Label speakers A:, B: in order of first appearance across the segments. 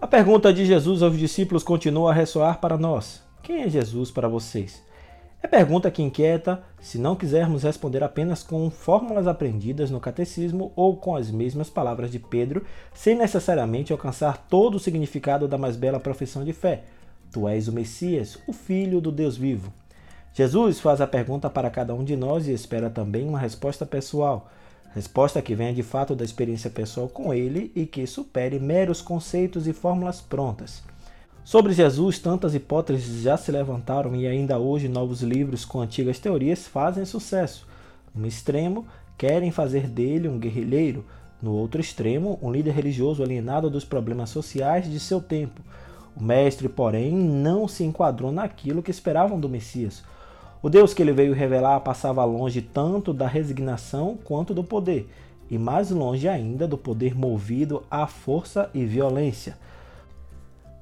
A: A pergunta de Jesus aos discípulos continua a ressoar para nós: Quem é Jesus para vocês? É pergunta que inquieta se não quisermos responder apenas com fórmulas aprendidas no catecismo ou com as mesmas palavras de Pedro, sem necessariamente alcançar todo o significado da mais bela profissão de fé. Tu és o Messias, o Filho do Deus vivo. Jesus faz a pergunta para cada um de nós e espera também uma resposta pessoal. Resposta que venha de fato da experiência pessoal com ele e que supere meros conceitos e fórmulas prontas. Sobre Jesus, tantas hipóteses já se levantaram e ainda hoje novos livros com antigas teorias fazem sucesso. No extremo, querem fazer dele um guerrilheiro, no outro extremo, um líder religioso alienado dos problemas sociais de seu tempo. O mestre, porém, não se enquadrou naquilo que esperavam do Messias. O Deus que ele veio revelar passava longe tanto da resignação quanto do poder, e mais longe ainda do poder movido à força e violência.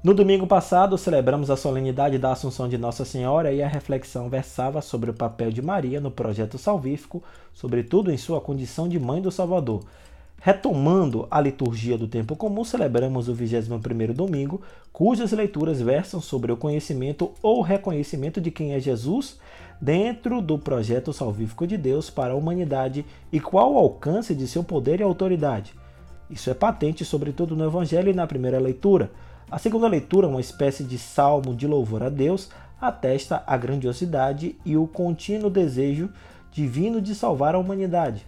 A: No domingo passado, celebramos a solenidade da Assunção de Nossa Senhora e a reflexão versava sobre o papel de Maria no projeto salvífico, sobretudo em sua condição de mãe do Salvador. Retomando a liturgia do tempo comum, celebramos o 21º domingo, cujas leituras versam sobre o conhecimento ou reconhecimento de quem é Jesus dentro do projeto salvífico de Deus para a humanidade e qual o alcance de seu poder e autoridade. Isso é patente sobretudo no Evangelho e na primeira leitura. A segunda leitura, uma espécie de salmo de louvor a Deus, atesta a grandiosidade e o contínuo desejo divino de salvar a humanidade.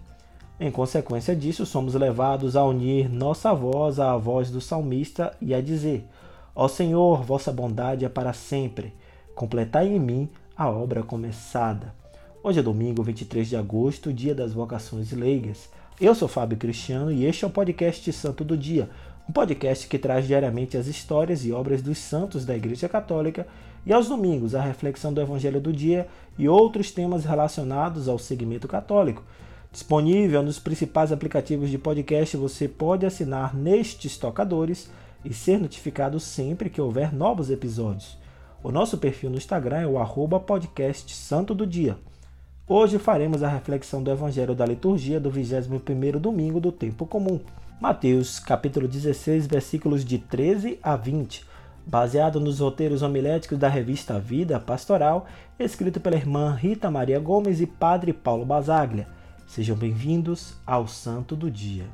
A: Em consequência disso, somos levados a unir nossa voz à voz do salmista e a dizer: Ó Senhor, vossa bondade é para sempre. Completai em mim a obra começada. Hoje é domingo, 23 de agosto, dia das vocações leigas. Eu sou Fábio Cristiano e este é o podcast Santo do Dia, um podcast que traz diariamente as histórias e obras dos santos da Igreja Católica e aos domingos a reflexão do Evangelho do Dia e outros temas relacionados ao segmento católico. Disponível nos principais aplicativos de podcast, você pode assinar nestes tocadores e ser notificado sempre que houver novos episódios. O nosso perfil no Instagram é o arroba podcast Santo do Dia. Hoje faremos a reflexão do Evangelho da Liturgia do 21º domingo do Tempo Comum. Mateus, capítulo 16, versículos de 13 a 20, baseado nos roteiros homiléticos da revista Vida Pastoral, escrito pela irmã Rita Maria Gomes e padre Paulo Basaglia. Sejam bem-vindos ao Santo do Dia.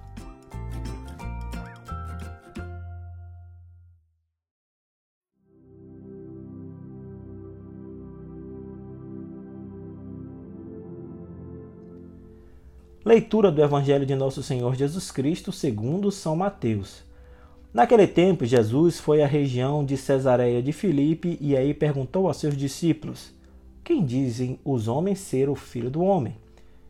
A: Leitura do Evangelho de Nosso Senhor Jesus Cristo segundo São Mateus. Naquele tempo, Jesus foi à região de Cesareia de Filipe e aí perguntou a seus discípulos: Quem dizem os homens ser o filho do homem?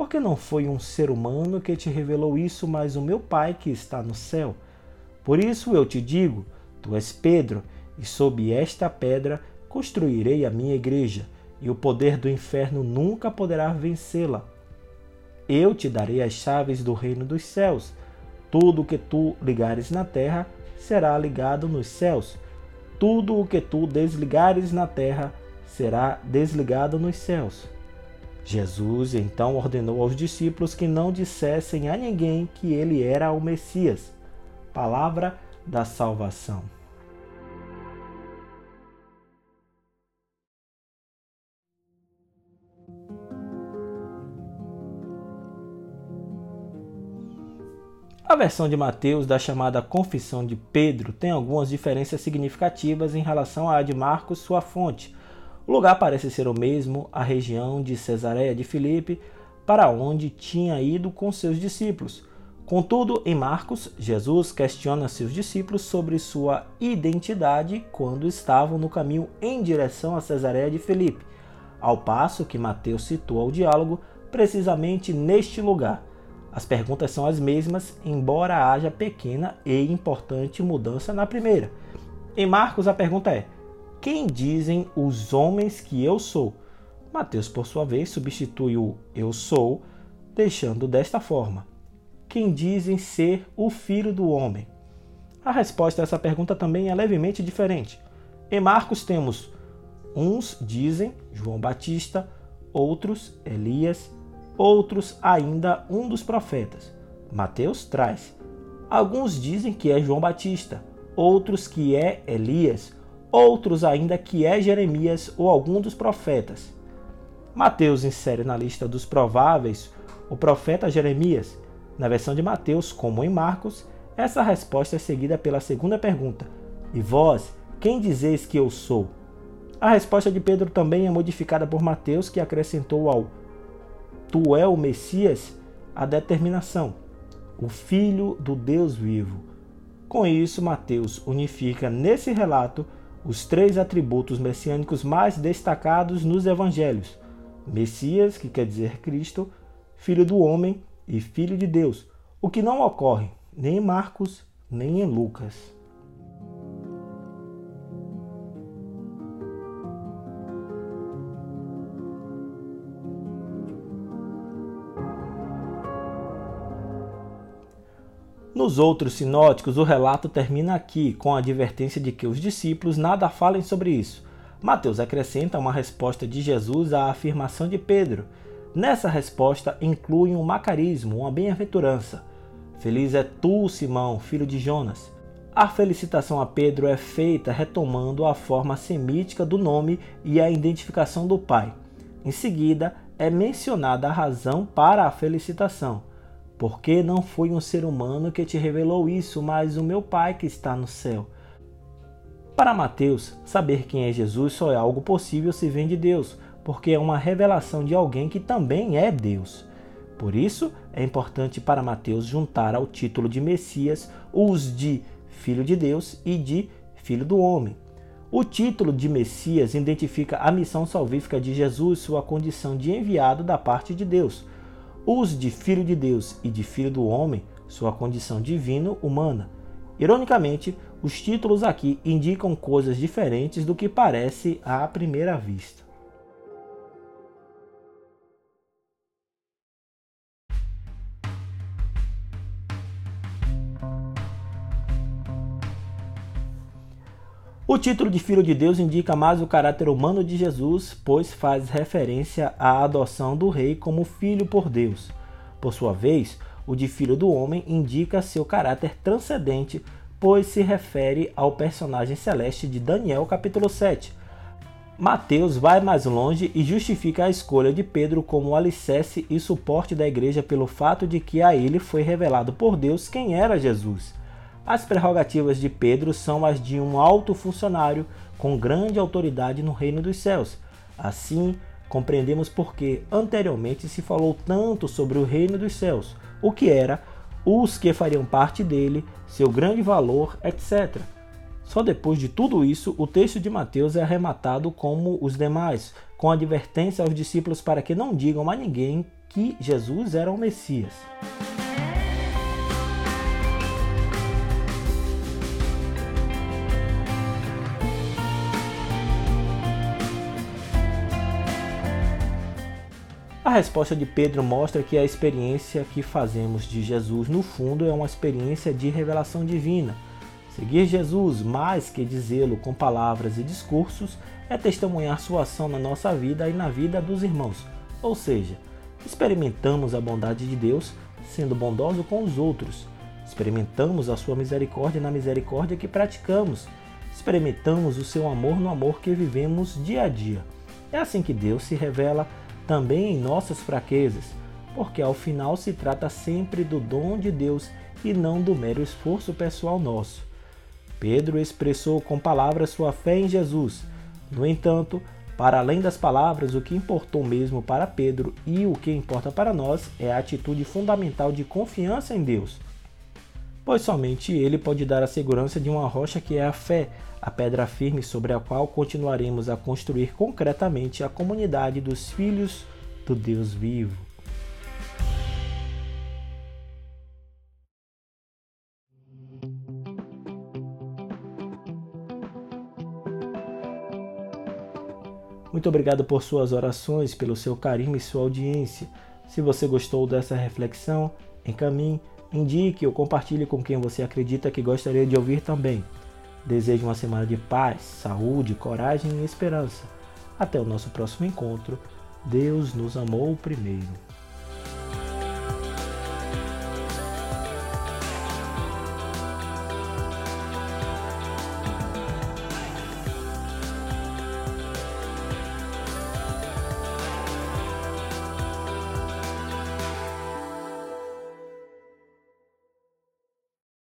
A: porque não foi um ser humano que te revelou isso, mas o meu Pai que está no céu. Por isso eu te digo: Tu és Pedro, e sob esta pedra construirei a minha igreja, e o poder do inferno nunca poderá vencê-la. Eu te darei as chaves do reino dos céus. Tudo o que tu ligares na terra será ligado nos céus. Tudo o que tu desligares na terra será desligado nos céus. Jesus então ordenou aos discípulos que não dissessem a ninguém que ele era o Messias. Palavra da salvação. A versão de Mateus da chamada Confissão de Pedro tem algumas diferenças significativas em relação à de Marcos, sua fonte. O lugar parece ser o mesmo, a região de Cesareia de Filipe, para onde tinha ido com seus discípulos. Contudo, em Marcos, Jesus questiona seus discípulos sobre sua identidade quando estavam no caminho em direção a Cesareia de Filipe, ao passo que Mateus situa o diálogo precisamente neste lugar as perguntas são as mesmas, embora haja pequena e importante mudança na primeira. Em Marcos, a pergunta é: Quem dizem os homens que eu sou? Mateus, por sua vez, substitui o eu sou, deixando desta forma: Quem dizem ser o filho do homem? A resposta a essa pergunta também é levemente diferente. Em Marcos temos uns dizem João Batista, outros Elias, outros ainda um dos profetas. Mateus traz. Alguns dizem que é João Batista, outros que é Elias, outros ainda que é Jeremias ou algum dos profetas. Mateus insere na lista dos prováveis o profeta Jeremias. Na versão de Mateus, como em Marcos, essa resposta é seguida pela segunda pergunta: E vós, quem dizeis que eu sou? A resposta de Pedro também é modificada por Mateus, que acrescentou ao Tu é o Messias a determinação, o Filho do Deus vivo. Com isso, Mateus unifica nesse relato os três atributos messiânicos mais destacados nos evangelhos: Messias, que quer dizer Cristo, Filho do homem e Filho de Deus, o que não ocorre nem em Marcos nem em Lucas. Nos outros sinóticos, o relato termina aqui, com a advertência de que os discípulos nada falem sobre isso. Mateus acrescenta uma resposta de Jesus à afirmação de Pedro. Nessa resposta inclui um macarismo, uma bem-aventurança. Feliz é tu, Simão, filho de Jonas. A felicitação a Pedro é feita retomando a forma semítica do nome e a identificação do pai. Em seguida, é mencionada a razão para a felicitação. Porque não foi um ser humano que te revelou isso, mas o meu Pai que está no céu. Para Mateus, saber quem é Jesus só é algo possível se vem de Deus, porque é uma revelação de alguém que também é Deus. Por isso, é importante para Mateus juntar ao título de Messias os de Filho de Deus e de Filho do Homem. O título de Messias identifica a missão salvífica de Jesus, sua condição de enviado da parte de Deus os de filho de Deus e de filho do homem, sua condição divino-humana. Ironicamente, os títulos aqui indicam coisas diferentes do que parece à primeira vista. O título de Filho de Deus indica mais o caráter humano de Jesus, pois faz referência à adoção do rei como filho por Deus. Por sua vez, o de Filho do Homem indica seu caráter transcendente, pois se refere ao personagem celeste de Daniel capítulo 7. Mateus vai mais longe e justifica a escolha de Pedro como alicerce e suporte da igreja pelo fato de que a ele foi revelado por Deus quem era Jesus. As prerrogativas de Pedro são as de um alto funcionário com grande autoridade no reino dos céus. Assim, compreendemos por que anteriormente se falou tanto sobre o reino dos céus, o que era, os que fariam parte dele, seu grande valor, etc. Só depois de tudo isso, o texto de Mateus é arrematado como os demais, com advertência aos discípulos para que não digam a ninguém que Jesus era o Messias. A resposta de Pedro mostra que a experiência que fazemos de Jesus, no fundo, é uma experiência de revelação divina. Seguir Jesus, mais que dizê-lo com palavras e discursos, é testemunhar sua ação na nossa vida e na vida dos irmãos. Ou seja, experimentamos a bondade de Deus sendo bondoso com os outros. Experimentamos a sua misericórdia na misericórdia que praticamos. Experimentamos o seu amor no amor que vivemos dia a dia. É assim que Deus se revela também em nossas fraquezas, porque ao final se trata sempre do dom de Deus e não do mero esforço pessoal nosso. Pedro expressou com palavras sua fé em Jesus. No entanto, para além das palavras, o que importou mesmo para Pedro e o que importa para nós é a atitude fundamental de confiança em Deus. Pois somente Ele pode dar a segurança de uma rocha que é a fé, a pedra firme sobre a qual continuaremos a construir concretamente a comunidade dos filhos do Deus vivo. Muito obrigado por suas orações, pelo seu carinho e sua audiência. Se você gostou dessa reflexão, encaminhe, indique ou compartilhe com quem você acredita que gostaria de ouvir também. Desejo uma semana de paz, saúde, coragem e esperança. Até o nosso próximo encontro. Deus nos amou primeiro.